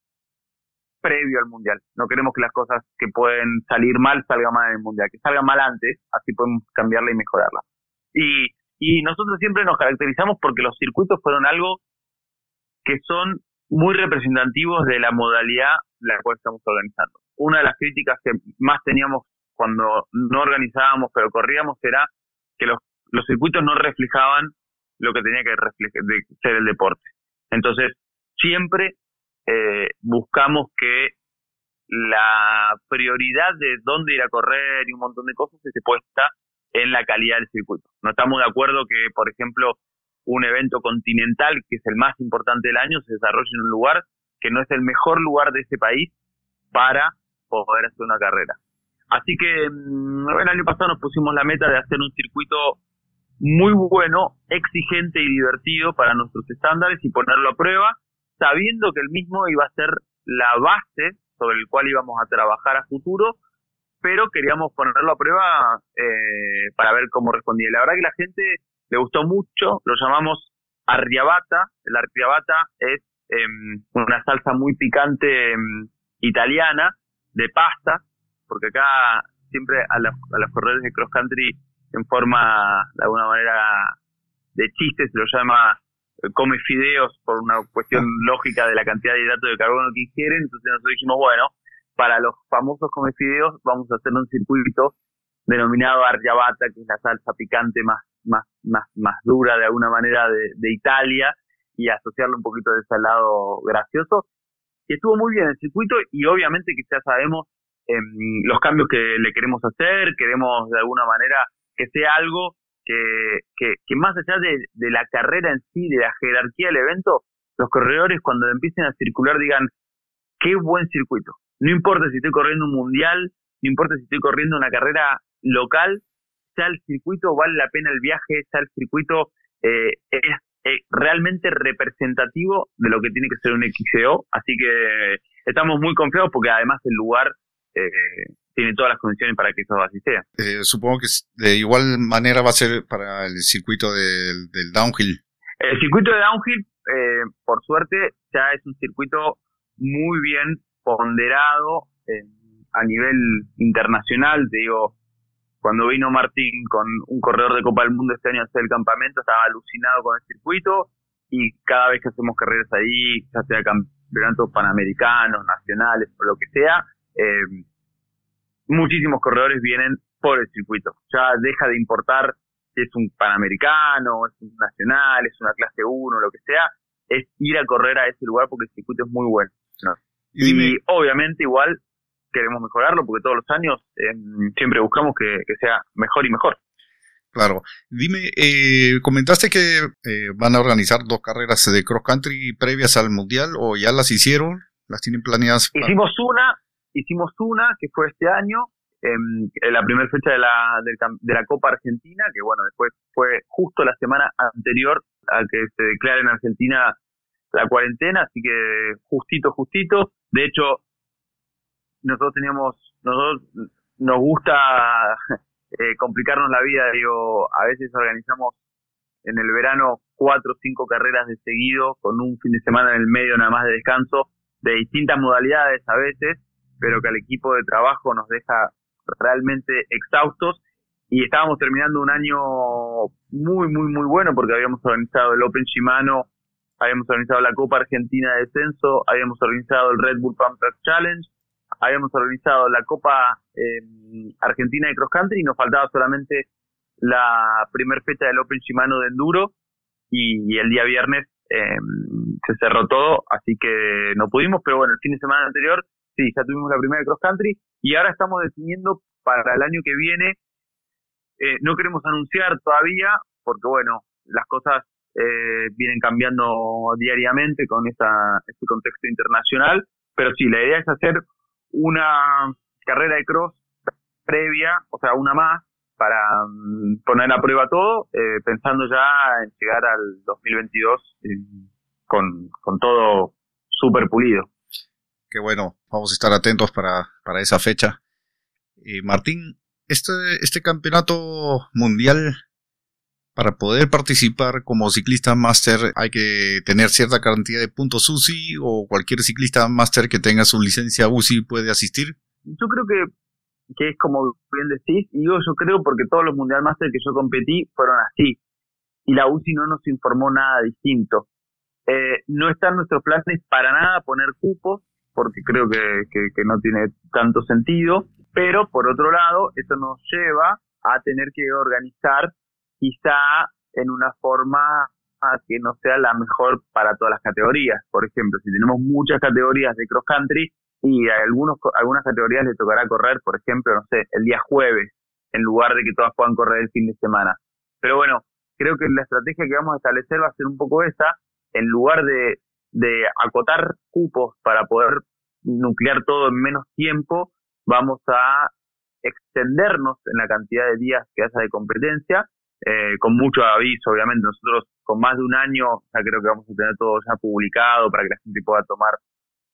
previo al mundial. No queremos que las cosas que pueden salir mal salgan mal en el mundial, que salgan mal antes, así podemos cambiarla y mejorarla. Y, y nosotros siempre nos caracterizamos porque los circuitos fueron algo que son muy representativos de la modalidad la cual estamos organizando. Una de las críticas que más teníamos cuando no organizábamos pero corríamos era que los, circuitos no reflejaban lo que tenía que de ser el deporte. Entonces, siempre eh, buscamos que la prioridad de dónde ir a correr y un montón de cosas esté puesta en la calidad del circuito. No estamos de acuerdo que, por ejemplo, un evento continental, que es el más importante del año, se desarrolle en un lugar que no es el mejor lugar de ese país para poder hacer una carrera. Así que mm, el año pasado nos pusimos la meta de hacer un circuito muy bueno, exigente y divertido para nuestros estándares y ponerlo a prueba, sabiendo que el mismo iba a ser la base sobre el cual íbamos a trabajar a futuro, pero queríamos ponerlo a prueba eh, para ver cómo respondía. La verdad que la gente le gustó mucho, lo llamamos arriabata, el arriabata es em, una salsa muy picante em, italiana de pasta, porque acá siempre a, a los corredores de cross country en forma, de alguna manera, de chiste, se lo llama eh, come fideos por una cuestión ah. lógica de la cantidad de hidratos de carbono que ingieren, entonces nosotros dijimos, bueno, para los famosos come fideos vamos a hacer un circuito denominado arjabata, que es la salsa picante más, más, más, más dura de alguna manera de, de Italia, y asociarlo un poquito de ese lado gracioso. Y estuvo muy bien el circuito y obviamente que ya sabemos eh, los cambios que le queremos hacer, queremos de alguna manera que sea algo que, que, más allá de, de, la carrera en sí, de la jerarquía del evento, los corredores cuando empiecen a circular digan, qué buen circuito. No importa si estoy corriendo un mundial, no importa si estoy corriendo una carrera local, ya el circuito vale la pena el viaje, ya el circuito eh, es eh, realmente representativo de lo que tiene que ser un XCO, así que estamos muy confiados porque además el lugar eh, tiene todas las condiciones para que eso así sea. Eh, supongo que de igual manera va a ser para el circuito del, downhill. El circuito de downhill, eh, por suerte, ya es un circuito muy bien ponderado eh, a nivel internacional. Te digo, cuando vino Martín con un corredor de Copa del Mundo este año a hacer el campamento, estaba alucinado con el circuito y cada vez que hacemos carreras ahí, ya sea campeonatos panamericanos, nacionales o lo que sea, eh, muchísimos corredores vienen por el circuito. Ya deja de importar si es un panamericano, es un nacional, es una clase 1, lo que sea, es ir a correr a ese lugar porque el circuito es muy bueno. Y, obviamente igual queremos mejorarlo porque todos los años em, siempre buscamos que, sea mejor y mejor. Claro. Dime, eh, comentaste que eh, van a organizar dos carreras de cross country previas al mundial o ya las hicieron, las tienen planeadas. Hicimos una, hicimos una que fue este año, en, la primera fecha de la, de la Copa Argentina, que bueno, después fue justo la semana anterior a que se declare en Argentina la cuarentena, así que justito, justito. De hecho, nosotros teníamos, nosotros nos gusta eh, complicarnos la vida, digo, a veces organizamos en el verano cuatro o cinco carreras de seguido, con un fin de semana en el medio nada más de descanso, de distintas modalidades a veces, pero que al equipo de trabajo nos deja realmente exhaustos. Y estábamos terminando un año muy, muy, muy bueno porque habíamos organizado el Open Shimano, habíamos organizado la Copa Argentina de Descenso, habíamos organizado el Red Bull Pump Challenge, habíamos organizado la Copa em, Argentina de Cross Country y nos faltaba solamente la primer fecha del Open Shimano de Enduro y, el día viernes em, se cerró todo, así que no pudimos, pero bueno, el fin de semana anterior sí, ya tuvimos la primera de cross country y ahora estamos definiendo para el año que viene. Eh, no queremos anunciar todavía porque, bueno, las cosas eh, vienen cambiando diariamente con esta, este contexto internacional, pero sí, la idea es hacer una carrera de cross previa, o sea, una más, para mm, poner a prueba todo, eh, pensando ya en llegar al 2022 con, con todo súper pulido que bueno, vamos a estar atentos para, para esa fecha. Eh, Martín, este, este campeonato mundial, para poder participar como ciclista máster hay que tener cierta cantidad de puntos UCI o cualquier ciclista máster que tenga su licencia UCI puede asistir? Yo creo que, que es como bien decís, y yo, yo creo porque todos los Mundial Master que yo competí fueron así, y la UCI no nos informó nada distinto. Eh, no está en nuestros planes para nada poner cupos, porque creo que, que no tiene tanto sentido, pero por otro lado, eso nos lleva a tener que organizar quizá en una forma que no sea la mejor para todas las categorías. Por ejemplo, si tenemos muchas categorías de cross country y a algunos, algunas categorías le tocará correr, por ejemplo, no sé, el día jueves, en lugar de que todas puedan correr el fin de semana. Pero bueno, creo que la estrategia que vamos a establecer va a ser un poco esa, en lugar de, de acotar cupos para poder nuclear todo en menos tiempo, vamos a extendernos en la cantidad de días que haya de competencia eh, con mucho aviso, obviamente. Nosotros con más de un año ya creo que vamos a tener todo ya publicado para que la gente pueda tomar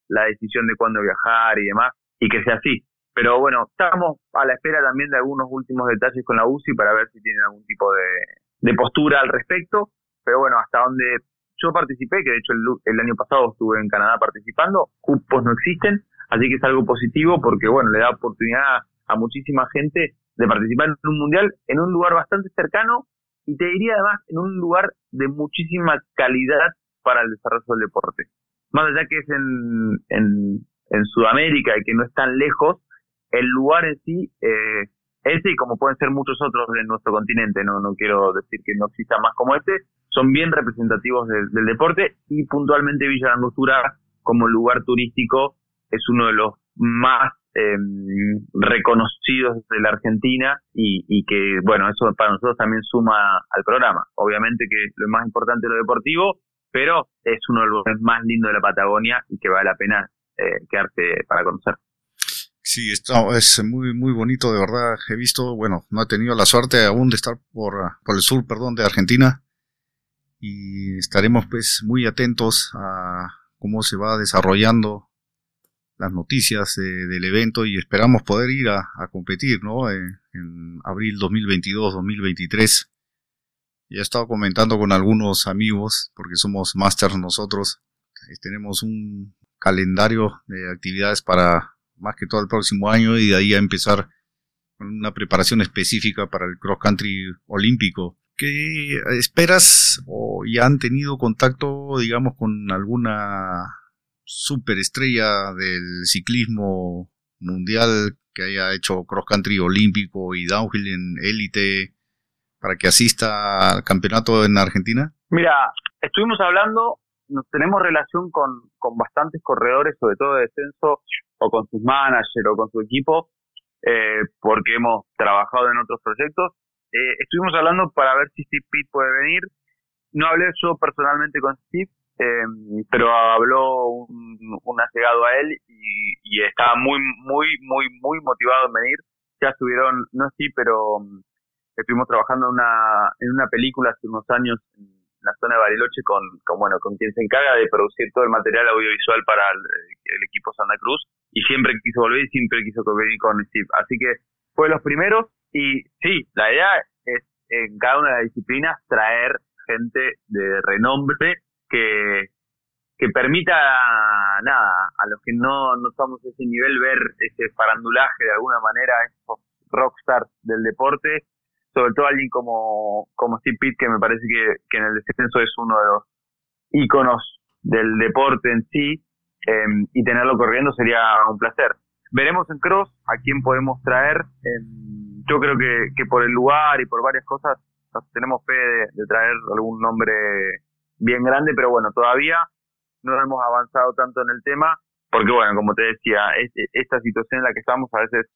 la decisión de cuándo viajar y demás, y que sea así. Pero bueno, estamos a la espera también de algunos últimos detalles con la UCI para ver si tienen algún tipo de, postura al respecto. Pero bueno, hasta donde yo participé, que de hecho el, año pasado estuve en Canadá participando, cupos no existen, así que es algo positivo porque bueno, le da oportunidad a muchísima gente de participar en un mundial en un lugar bastante cercano y te diría además en un lugar de muchísima calidad para el desarrollo del deporte. Más allá que es en, en, en Sudamérica y que no es tan lejos, el lugar en sí, eh, ese y como pueden ser muchos otros en nuestro continente, no, no quiero decir que no exista más como este, son bien representativos del, deporte y puntualmente Villa de Angostura como lugar turístico es uno de los más eh, reconocidos de la Argentina y, que, bueno, eso para nosotros también suma al programa. Obviamente que lo más importante es lo deportivo, pero es uno de los más lindos de la Patagonia y que vale la pena eh, quedarse para conocer. Sí, esto es muy, muy bonito, de verdad. He visto, bueno, no he tenido la suerte aún de estar por, por el sur, perdón, de Argentina. Y estaremos pues muy atentos a cómo se va desarrollando las noticias del evento y esperamos poder ir a, competir ¿no? en, en abril 2022-2023. Ya he estado comentando con algunos amigos, porque somos masters nosotros. Eh, tenemos un calendario de actividades para más que todo el próximo año y de ahí a empezar con una preparación específica para el cross country olímpico. ¿Qué esperas o ya han tenido contacto, digamos, con alguna superestrella del ciclismo mundial que haya hecho cross country olímpico y downhill en élite para que asista al campeonato en Argentina? Mira, estuvimos hablando, nos tenemos relación con, con bastantes corredores, sobre todo de descenso, o con sus managers o con su equipo, eh, porque hemos trabajado en otros proyectos. Eh, estuvimos hablando para ver si Steve Pitt puede venir. No hablé yo personalmente con Steve, Em, pero habló un, un a él y, estaba muy, muy, muy, muy motivado en venir. Ya estuvieron, no sí, pero um, estuvimos trabajando en una, en una película hace unos años en la zona de Bariloche con, bueno, con quien se encarga de producir todo el material audiovisual para el, equipo Santa Cruz y siempre quiso volver y siempre quiso venir con Steve. Así que fue los primeros y sí, la idea es en cada una de las disciplinas traer gente de renombre que, permita, nada, a los que no, no estamos a ese nivel, ver ese farandulaje de alguna manera, esos rockstars del deporte, sobre todo alguien como, como Steve Pitt, que me parece que, en el descenso es uno de los íconos del deporte en sí, em, y tenerlo corriendo sería un placer. Veremos en Cross a quién podemos traer. Em, yo creo que, que por el lugar y por varias cosas tenemos fe de traer algún nombre bien grande, pero bueno, todavía no hemos avanzado tanto en el tema, porque bueno, como te decía, esta situación en la que estamos a veces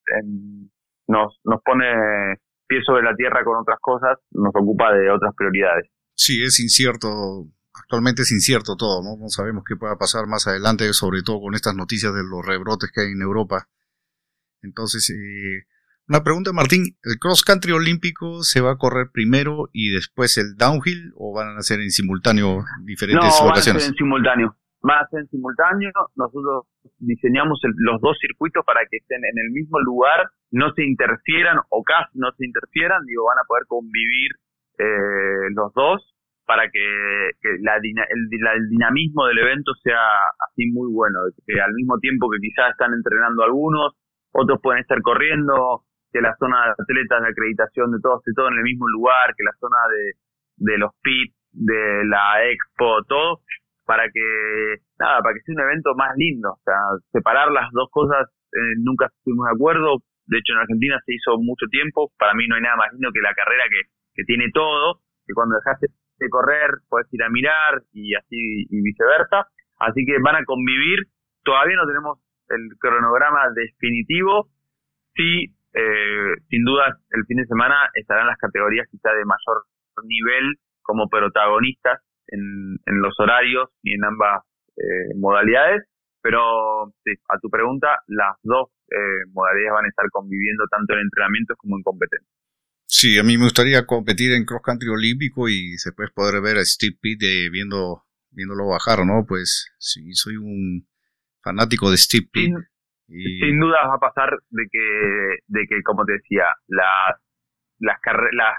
nos, nos pone pie sobre la tierra con otras cosas, nos ocupa de otras prioridades. Sí, es incierto, actualmente es incierto todo, ¿no? No sabemos qué pueda pasar más adelante, sobre todo con estas noticias de los rebrotes que hay en Europa. Entonces, eh, una pregunta, Martín. ¿El cross country olímpico se va a correr primero y después el downhill o van a ser en simultáneo diferentes no, Van a ser en simultáneo. Van a ser en simultáneo. Nosotros diseñamos los dos circuitos para que estén en el mismo lugar, no se interfieran o casi no se interfieran. Digo, van a poder convivir eh, los dos para que, la, el, dinamismo del evento sea así muy bueno, que al mismo tiempo que quizás están entrenando algunos, otros pueden estar corriendo, que la zona de atletas de acreditación de todos y todo en el mismo lugar, que la zona de, de los pits, de la expo, todo, para que, nada, para que sea un evento más lindo, o sea, separar las dos cosas eh, nunca estuvimos de acuerdo, de hecho en Argentina se hizo mucho tiempo, para mí no hay nada más lindo que la carrera que, que tiene todo, que cuando dejaste de correr puedes ir a mirar y así y viceversa, así que van a convivir, todavía no tenemos el cronograma definitivo, sí, eh, sin duda el fin de semana estarán las categorías quizá de mayor nivel como protagonistas en, en los horarios y en ambas eh, modalidades, pero sí, a tu pregunta, las dos eh, modalidades van a estar conviviendo tanto en entrenamientos como en competencia. Sí, a mí me gustaría competir en cross country olímpico y después poder ver a Steve Pitt viendo, viéndolo bajar, ¿no? Pues sí, soy un fanático de Steve Pitt. Sin, duda va a pasar de que, de que como te decía, las, las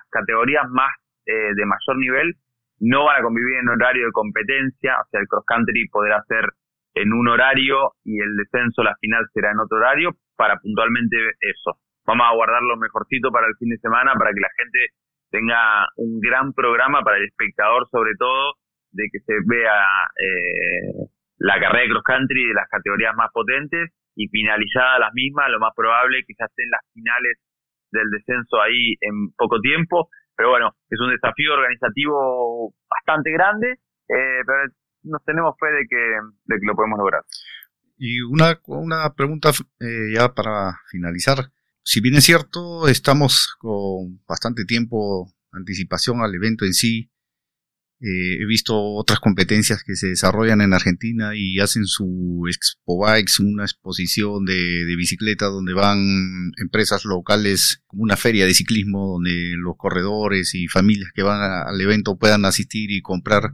categorías más eh, de mayor nivel no van a convivir en horario de competencia, o sea, el cross country podrá ser en un horario y el descenso, la final será en otro horario, para puntualmente eso. Vamos a guardar lo mejorcito para el fin de semana, para que la gente tenga un gran programa para el espectador, sobre todo, de que se vea eh, la carrera de cross country de las categorías más potentes y finalizada las mismas, lo más probable que ya estén las finales del descenso ahí en poco tiempo pero bueno, es un desafío organizativo bastante grande, eh, pero nos tenemos fe de que, de que lo podemos lograr. Y una, una pregunta eh, ya para finalizar. Si bien es cierto, estamos con bastante tiempo anticipación al evento en sí, eh, he visto otras competencias que se desarrollan en Argentina y hacen su Expo Bikes, una exposición de, de bicicletas donde van empresas locales, como una feria de ciclismo donde los corredores y familias que van al evento puedan asistir y comprar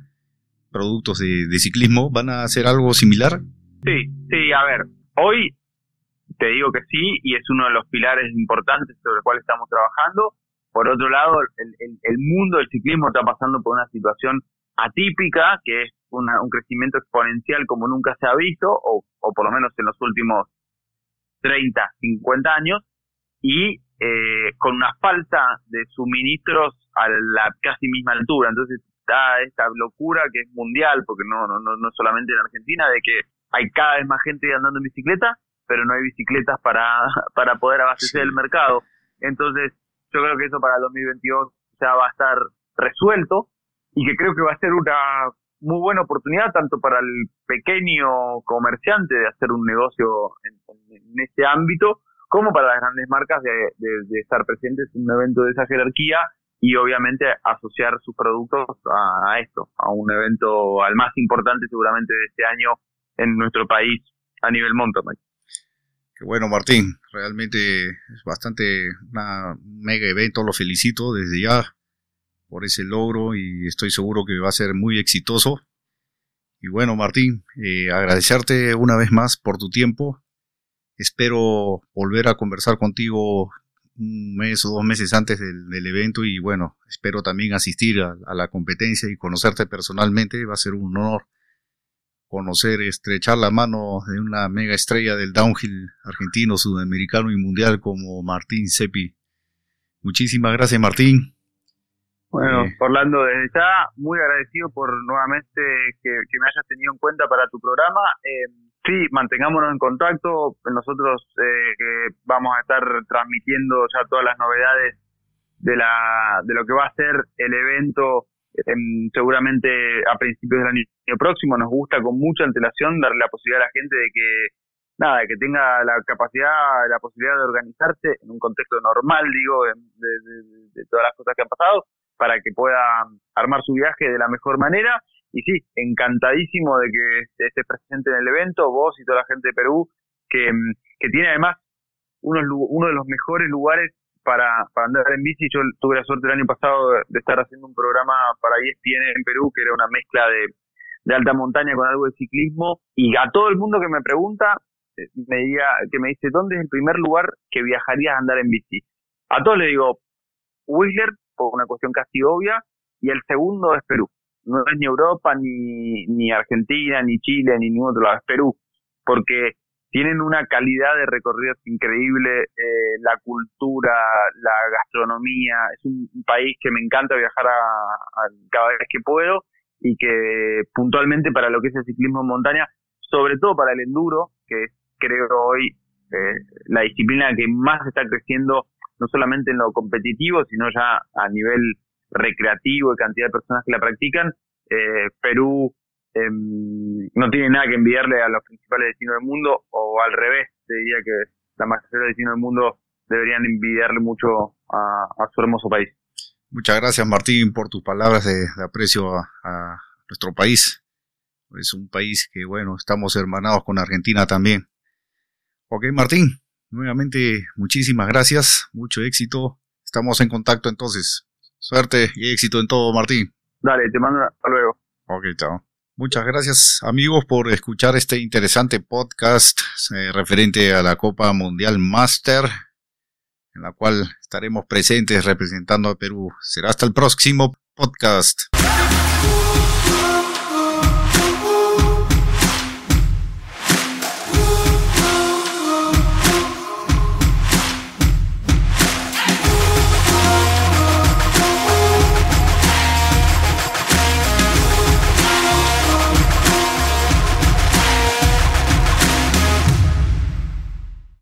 productos de, de ciclismo. ¿Van a hacer algo similar? Sí, sí, a ver, hoy te digo que sí y es uno de los pilares importantes sobre el cual estamos trabajando por otro lado, el, mundo del ciclismo está pasando por una situación atípica, que es un crecimiento exponencial como nunca se ha visto, o, por lo menos en los últimos 30, 50 años, y eh, con una falta de suministros a la casi misma altura. Entonces está esta locura que es mundial, porque no, no, no, no solamente en Argentina, de que hay cada vez más gente andando en bicicleta, pero no hay bicicletas para, para poder abastecer el mercado. Entonces, yo creo que eso para el 2022 ya va a estar resuelto y que creo que va a ser una muy buena oportunidad tanto para el pequeño comerciante de hacer un negocio en, este ámbito como para las grandes marcas de, estar presentes en un evento de esa jerarquía y obviamente asociar sus productos a, esto, a un evento al más importante seguramente de este año en nuestro país a nivel mountain bueno, Martín, realmente es bastante una, un mega evento, lo felicito desde ya por ese logro y estoy seguro que va a ser muy exitoso. Y bueno, Martín, eh, agradecerte una vez más por tu tiempo. Espero volver a conversar contigo un mes o dos meses antes del, evento y bueno, espero también asistir a la competencia y conocerte personalmente. Va a ser un honor conocer, estrechar la mano de una mega estrella del downhill argentino, sudamericano y mundial como Martín Sepi. Muchísimas gracias, Martín. Bueno, eh, Orlando, desde ya muy agradecido por nuevamente que, me hayas tenido en cuenta para tu programa. Eh, sí, mantengámonos en contacto. Nosotros eh, vamos a estar transmitiendo ya todas las novedades de, la, de lo que va a ser el evento seguramente a principios del año próximo. Nos gusta con mucha antelación darle la posibilidad a la gente de que nada, que tenga la capacidad, la posibilidad de organizarse en un contexto normal, digo, de, todas las cosas que han pasado, para que pueda armar su viaje de la mejor manera. Y sí, encantadísimo de que estés presente en el evento, vos y toda la gente de Perú, que, que tiene además uno de los mejores lugares para, para andar en bici. Yo tuve la suerte el año pasado de, estar haciendo un programa para ESPN en Perú, que era una mezcla de, de alta montaña con algo de ciclismo. Y a todo el mundo que me pregunta, eh, me diga, que me dice, ¿dónde es el primer lugar que viajarías a andar en bici? A todos le digo, Whistler, por una cuestión casi obvia, y el segundo es Perú. No es ni Europa, ni, ni Argentina, ni Chile, ni ningún otro lado, es Perú, porque tienen una calidad de recorridos increíble, eh, la cultura, la gastronomía, es un, país que me encanta viajar a, cada vez que puedo y que puntualmente para lo que es el ciclismo en montaña, sobre todo para el enduro, que es creo hoy eh, la disciplina que más está creciendo, no solamente en lo competitivo, sino ya a nivel recreativo y cantidad de personas que la practican. Eh, Perú Em, no tiene nada que enviarle a los principales destinos del mundo, o al revés, te diría que la mayoría de destinos del mundo deberían envidiarle mucho a, su hermoso país. Muchas gracias Martín por tus palabras de, aprecio a, nuestro país. Es un país que, bueno, estamos hermanados con Argentina también. Ok, Martín, nuevamente muchísimas gracias, mucho éxito. Estamos en contacto entonces. Suerte y éxito en todo, Martín. Dale, te mando hasta luego. Ok, chao. Muchas gracias amigos por escuchar este interesante podcast eh, referente a la Copa Mundial Master, en la cual estaremos presentes representando a Perú. Será hasta el próximo podcast.